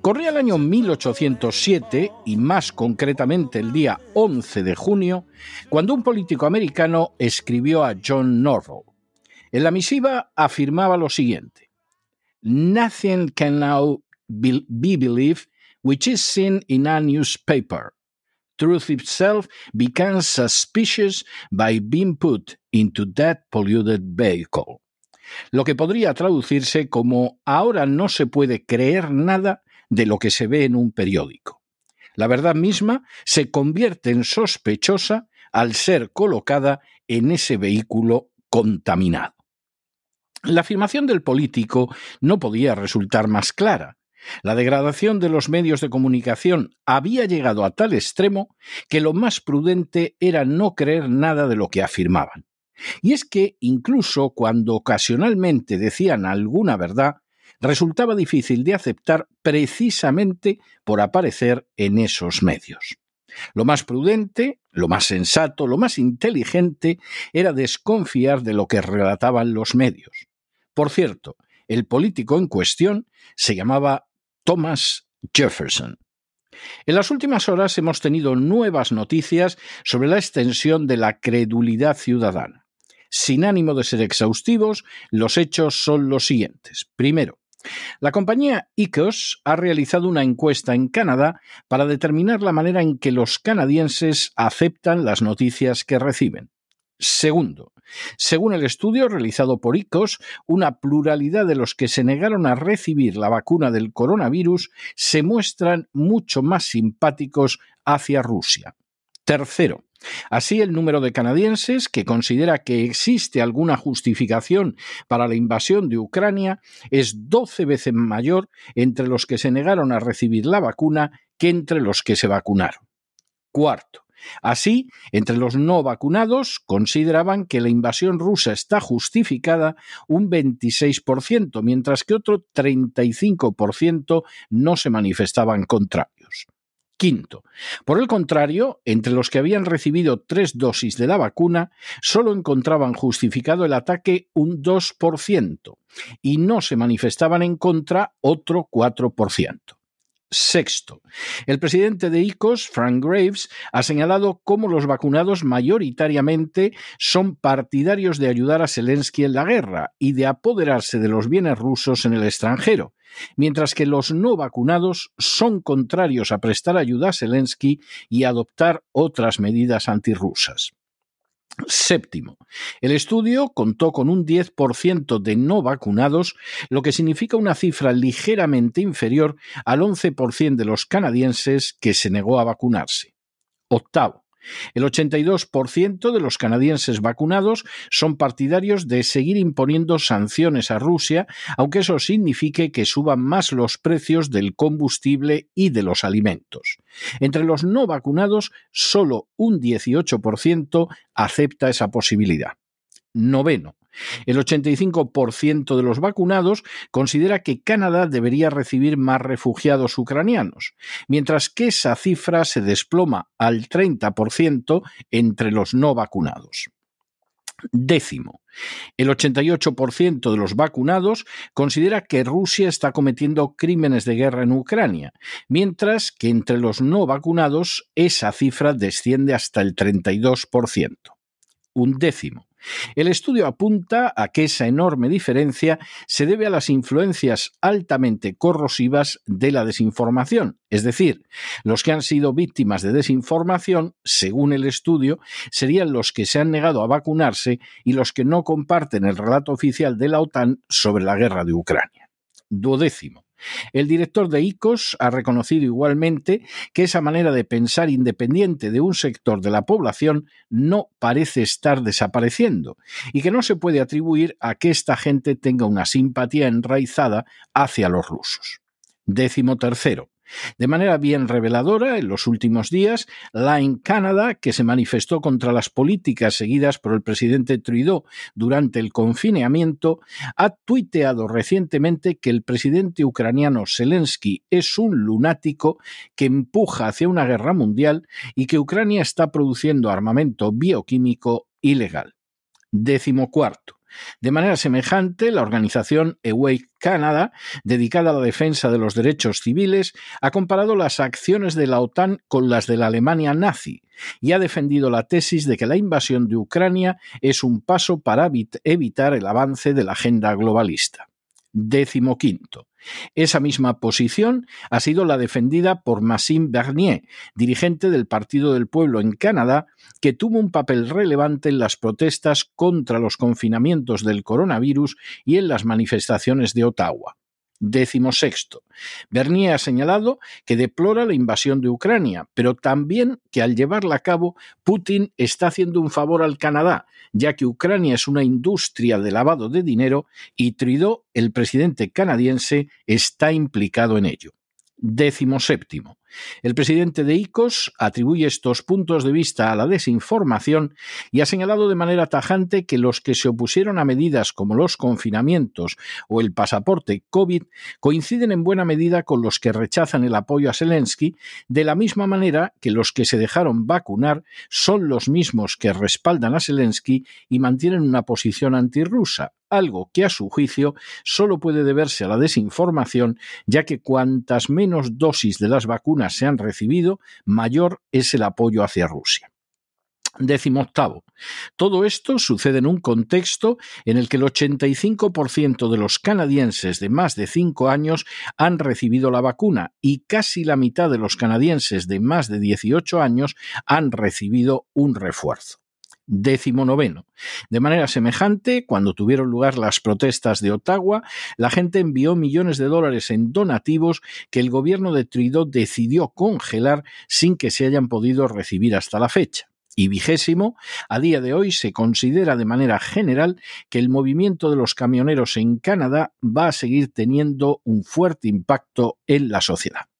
Corría el año 1807 y más concretamente el día 11 de junio, cuando un político americano escribió a John Norval. En la misiva afirmaba lo siguiente: Nothing can now be believed which is seen in a newspaper. Truth itself becomes suspicious by being put into that polluted vehicle lo que podría traducirse como ahora no se puede creer nada de lo que se ve en un periódico. La verdad misma se convierte en sospechosa al ser colocada en ese vehículo contaminado. La afirmación del político no podía resultar más clara. La degradación de los medios de comunicación había llegado a tal extremo que lo más prudente era no creer nada de lo que afirmaban. Y es que incluso cuando ocasionalmente decían alguna verdad, resultaba difícil de aceptar precisamente por aparecer en esos medios. Lo más prudente, lo más sensato, lo más inteligente era desconfiar de lo que relataban los medios. Por cierto, el político en cuestión se llamaba Thomas Jefferson. En las últimas horas hemos tenido nuevas noticias sobre la extensión de la credulidad ciudadana. Sin ánimo de ser exhaustivos, los hechos son los siguientes. Primero, La compañía ICOS ha realizado una encuesta en Canadá para determinar la manera en que los canadienses aceptan las noticias que reciben. Segundo, según el estudio realizado por ICOS, una pluralidad de los que se negaron a recibir la vacuna del coronavirus se muestran mucho más simpáticos hacia Rusia. Tercero, Así, el número de canadienses que considera que existe alguna justificación para la invasión de Ucrania es 12 veces mayor entre los que se negaron a recibir la vacuna que entre los que se vacunaron. Cuarto, Así, entre los no vacunados consideraban que la invasión rusa está justificada un 26%, mientras que otro 35% no se manifestaban contrarios. Quinto, por el contrario, entre los que habían recibido tres dosis de la vacuna, solo encontraban justificado el ataque un 2% y no se manifestaban en contra otro 4%. Sexto, el presidente de ICOS, Frank Graves, ha señalado cómo los vacunados mayoritariamente son partidarios de ayudar a Zelensky en la guerra y de apoderarse de los bienes rusos en el extranjero, mientras que los no vacunados son contrarios a prestar ayuda a Zelensky y adoptar otras medidas antirrusas. Séptimo, el estudio contó con un 10% de no vacunados, lo que significa una cifra ligeramente inferior al 11% de los canadienses que se negó a vacunarse. Octavo, el 82% de los canadienses vacunados son partidarios de seguir imponiendo sanciones a Rusia, aunque eso signifique que suban más los precios del combustible y de los alimentos. Entre los no vacunados, solo un 18% acepta esa posibilidad. Noveno. El 85% de los vacunados considera que Canadá debería recibir más refugiados ucranianos, mientras que esa cifra se desploma al 30% entre los no vacunados. Décimo. El 88% de los vacunados considera que Rusia está cometiendo crímenes de guerra en Ucrania, mientras que entre los no vacunados esa cifra desciende hasta el 32%. Un décimo. El estudio apunta a que esa enorme diferencia se debe a las influencias altamente corrosivas de la desinformación, es decir, los que han sido víctimas de desinformación, según el estudio, serían los que se han negado a vacunarse y los que no comparten el relato oficial de la OTAN sobre la guerra de Ucrania. Duodécimo. El director de ICOS ha reconocido igualmente que esa manera de pensar independiente de un sector de la población no parece estar desapareciendo y que no se puede atribuir a que esta gente tenga una simpatía enraizada hacia los rusos. Décimo tercero. De manera bien reveladora, en los últimos días, Line Canada, que se manifestó contra las políticas seguidas por el presidente Trudeau durante el confinamiento, ha tuiteado recientemente que el presidente ucraniano Zelensky es un lunático que empuja hacia una guerra mundial y que Ucrania está produciendo armamento bioquímico ilegal. Décimo cuarto. De manera semejante, la organización Awake Canada, dedicada a la defensa de los derechos civiles, ha comparado las acciones de la OTAN con las de la Alemania nazi y ha defendido la tesis de que la invasión de Ucrania es un paso para evitar el avance de la agenda globalista. Décimo quinto. Esa misma posición ha sido la defendida por Maxime Bernier, dirigente del Partido del Pueblo en Canadá, que tuvo un papel relevante en las protestas contra los confinamientos del coronavirus y en las manifestaciones de Ottawa. Décimo sexto. Bernier ha señalado que deplora la invasión de Ucrania, pero también que al llevarla a cabo, Putin está haciendo un favor al Canadá, ya que Ucrania es una industria de lavado de dinero y Trudeau, el presidente canadiense, está implicado en ello. Décimo séptimo. El presidente de ICOS atribuye estos puntos de vista a la desinformación y ha señalado de manera tajante que los que se opusieron a medidas como los confinamientos o el pasaporte COVID coinciden en buena medida con los que rechazan el apoyo a Zelensky, de la misma manera que los que se dejaron vacunar son los mismos que respaldan a Zelensky y mantienen una posición antirrusa, algo que a su juicio solo puede deberse a la desinformación, ya que cuantas menos dosis de las vacunas se han recibido, mayor es el apoyo hacia Rusia. Décimo octavo. Todo esto sucede en un contexto en el que el 85% de los canadienses de más de 5 años han recibido la vacuna y casi la mitad de los canadienses de más de 18 años han recibido un refuerzo. Noveno. De manera semejante, cuando tuvieron lugar las protestas de Ottawa, la gente envió millones de dólares en donativos que el gobierno de Trudeau decidió congelar sin que se hayan podido recibir hasta la fecha y vigésimo, a día de hoy se considera de manera general que el movimiento de los camioneros en Canadá va a seguir teniendo un fuerte impacto en la sociedad.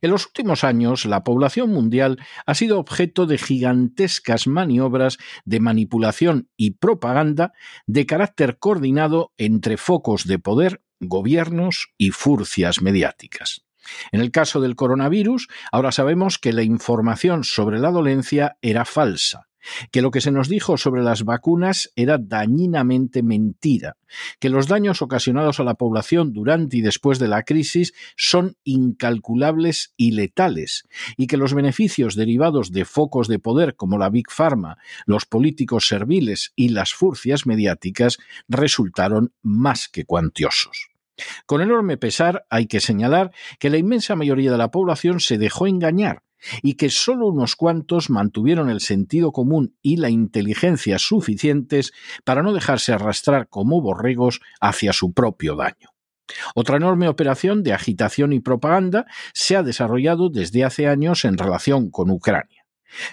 En los últimos años, la población mundial ha sido objeto de gigantescas maniobras de manipulación y propaganda de carácter coordinado entre focos de poder, gobiernos y furcias mediáticas. En el caso del coronavirus, ahora sabemos que la información sobre la dolencia era falsa, que lo que se nos dijo sobre las vacunas era dañinamente mentira, que los daños ocasionados a la población durante y después de la crisis son incalculables y letales, y que los beneficios derivados de focos de poder como la Big Pharma, los políticos serviles y las furcias mediáticas resultaron más que cuantiosos. Con enorme pesar hay que señalar que la inmensa mayoría de la población se dejó engañar y que solo unos cuantos mantuvieron el sentido común y la inteligencia suficientes para no dejarse arrastrar como borregos hacia su propio daño. Otra enorme operación de agitación y propaganda se ha desarrollado desde hace años en relación con Ucrania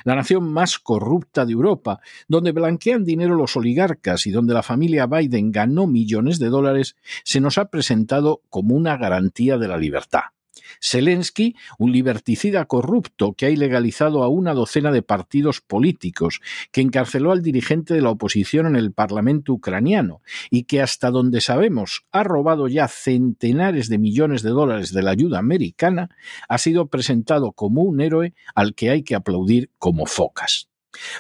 la nación más corrupta de Europa, donde blanquean dinero los oligarcas y donde la familia Biden ganó millones de dólares, se nos ha presentado como una garantía de la libertad. Zelensky, un liberticida corrupto que ha ilegalizado a una docena de partidos políticos, que encarceló al dirigente de la oposición en el Parlamento ucraniano y que hasta donde sabemos ha robado ya centenares de millones de dólares de la ayuda americana, ha sido presentado como un héroe al que hay que aplaudir como focas.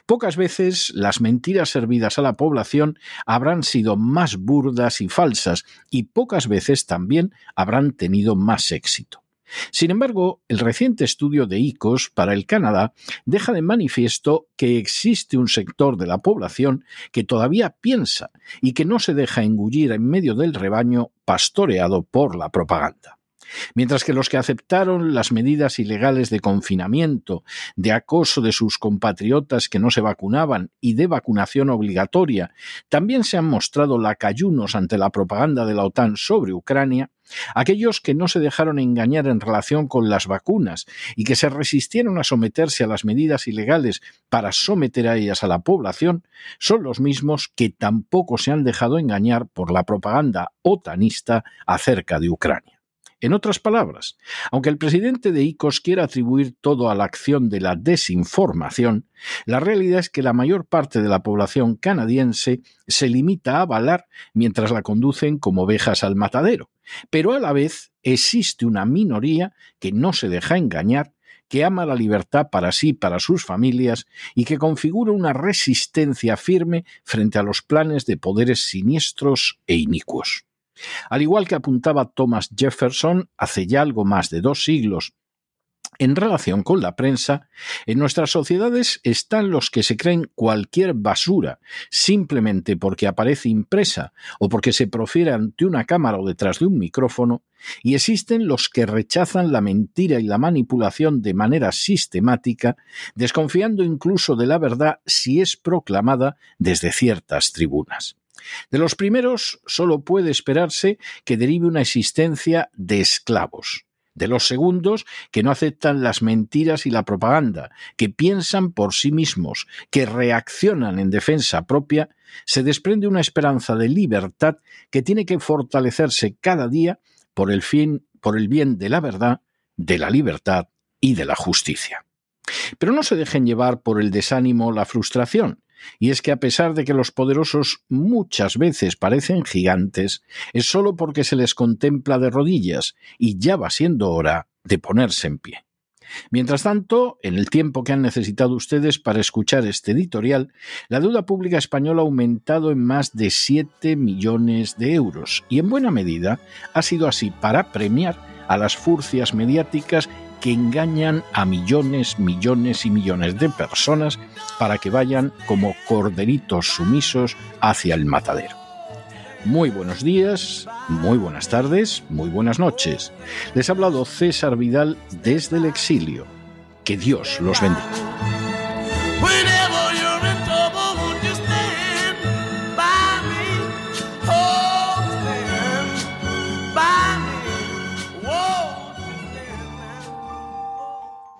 Pocas veces las mentiras servidas a la población habrán sido más burdas y falsas y pocas veces también habrán tenido más éxito. Sin embargo, el reciente estudio de ICOS para el Canadá deja de manifiesto que existe un sector de la población que todavía piensa y que no se deja engullir en medio del rebaño pastoreado por la propaganda. Mientras que los que aceptaron las medidas ilegales de confinamiento, de acoso de sus compatriotas que no se vacunaban y de vacunación obligatoria, también se han mostrado lacayunos ante la propaganda de la OTAN sobre Ucrania, aquellos que no se dejaron engañar en relación con las vacunas y que se resistieron a someterse a las medidas ilegales para someter a ellas a la población, son los mismos que tampoco se han dejado engañar por la propaganda otanista acerca de Ucrania. En otras palabras, aunque el presidente de ICOS quiera atribuir todo a la acción de la desinformación, la realidad es que la mayor parte de la población canadiense se limita a avalar mientras la conducen como ovejas al matadero. Pero a la vez existe una minoría que no se deja engañar que ama la libertad para sí, para sus familias, y que configura una resistencia firme frente a los planes de poderes siniestros e inicuos. Al igual que apuntaba Thomas Jefferson hace ya algo más de dos siglos, en relación con la prensa, en nuestras sociedades están los que se creen cualquier basura simplemente porque aparece impresa o porque se profiere ante una cámara o detrás de un micrófono, y existen los que rechazan la mentira y la manipulación de manera sistemática, desconfiando incluso de la verdad si es proclamada desde ciertas tribunas. De los primeros solo puede esperarse que derive una existencia de esclavos. De los segundos, que no aceptan las mentiras y la propaganda, que piensan por sí mismos, que reaccionan en defensa propia, se desprende una esperanza de libertad que tiene que fortalecerse cada día por el fin, por el bien de la verdad, de la libertad y de la justicia. Pero no se dejen llevar por el desánimo o la frustración, y es que a pesar de que los poderosos muchas veces parecen gigantes, es solo porque se les contempla de rodillas y ya va siendo hora de ponerse en pie. Mientras tanto, en el tiempo que han necesitado ustedes para escuchar este editorial, la deuda pública española ha aumentado en más de 7 millones de euros y en buena medida ha sido así para premiar a las furcias mediáticas que engañan a millones, millones y millones de personas para que vayan como corderitos sumisos hacia el matadero. Muy buenos días, muy buenas tardes, muy buenas noches. Les ha hablado César Vidal desde el exilio. Que Dios los bendiga.